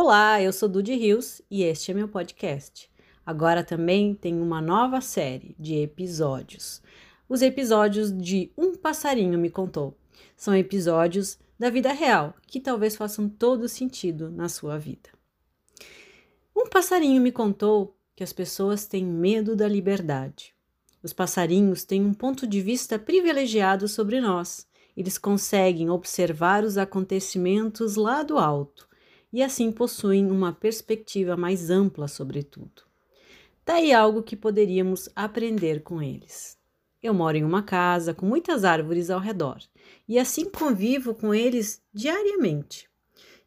Olá, eu sou Dudy Rios e este é meu podcast. Agora também tem uma nova série de episódios. Os episódios de Um Passarinho Me Contou. São episódios da vida real que talvez façam todo sentido na sua vida. Um passarinho me contou que as pessoas têm medo da liberdade. Os passarinhos têm um ponto de vista privilegiado sobre nós. Eles conseguem observar os acontecimentos lá do alto e assim possuem uma perspectiva mais ampla sobre tudo. Daí algo que poderíamos aprender com eles. Eu moro em uma casa com muitas árvores ao redor e assim convivo com eles diariamente.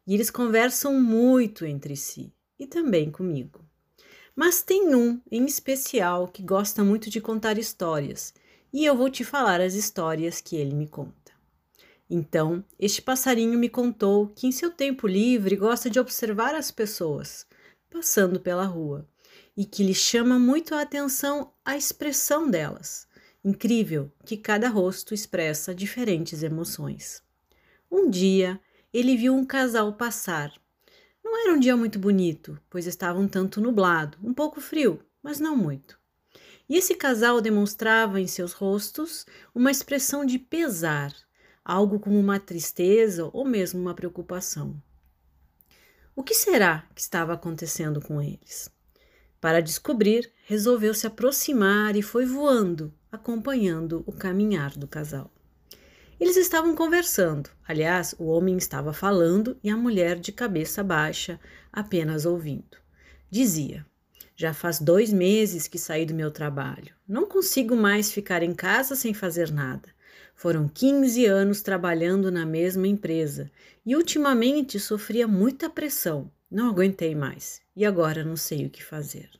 E eles conversam muito entre si e também comigo. Mas tem um em especial que gosta muito de contar histórias, e eu vou te falar as histórias que ele me conta. Então, este passarinho me contou que em seu tempo livre gosta de observar as pessoas passando pela rua e que lhe chama muito a atenção a expressão delas. Incrível que cada rosto expressa diferentes emoções. Um dia, ele viu um casal passar não era um dia muito bonito, pois estava um tanto nublado, um pouco frio, mas não muito. E esse casal demonstrava em seus rostos uma expressão de pesar, algo como uma tristeza ou mesmo uma preocupação. O que será que estava acontecendo com eles? Para descobrir, resolveu se aproximar e foi voando, acompanhando o caminhar do casal. Eles estavam conversando. Aliás, o homem estava falando e a mulher de cabeça baixa, apenas ouvindo. Dizia: Já faz dois meses que saí do meu trabalho. Não consigo mais ficar em casa sem fazer nada. Foram 15 anos trabalhando na mesma empresa e ultimamente sofria muita pressão. Não aguentei mais e agora não sei o que fazer.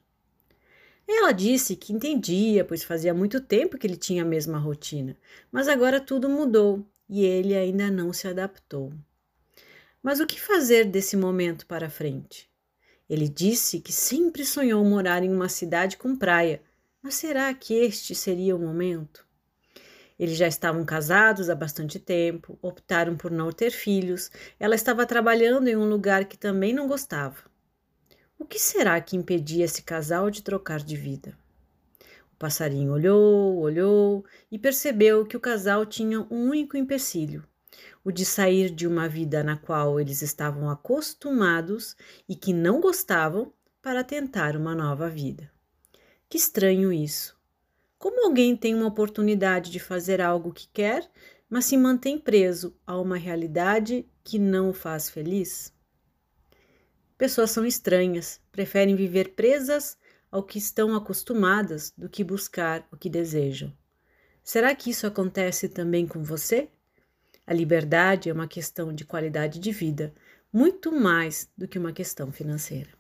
Ela disse que entendia, pois fazia muito tempo que ele tinha a mesma rotina, mas agora tudo mudou e ele ainda não se adaptou. Mas o que fazer desse momento para frente? Ele disse que sempre sonhou morar em uma cidade com praia, mas será que este seria o momento? Eles já estavam casados há bastante tempo, optaram por não ter filhos, ela estava trabalhando em um lugar que também não gostava. O que será que impedia esse casal de trocar de vida? O passarinho olhou, olhou e percebeu que o casal tinha um único empecilho: o de sair de uma vida na qual eles estavam acostumados e que não gostavam para tentar uma nova vida. Que estranho isso! Como alguém tem uma oportunidade de fazer algo que quer, mas se mantém preso a uma realidade que não o faz feliz? Pessoas são estranhas, preferem viver presas ao que estão acostumadas do que buscar o que desejam. Será que isso acontece também com você? A liberdade é uma questão de qualidade de vida, muito mais do que uma questão financeira.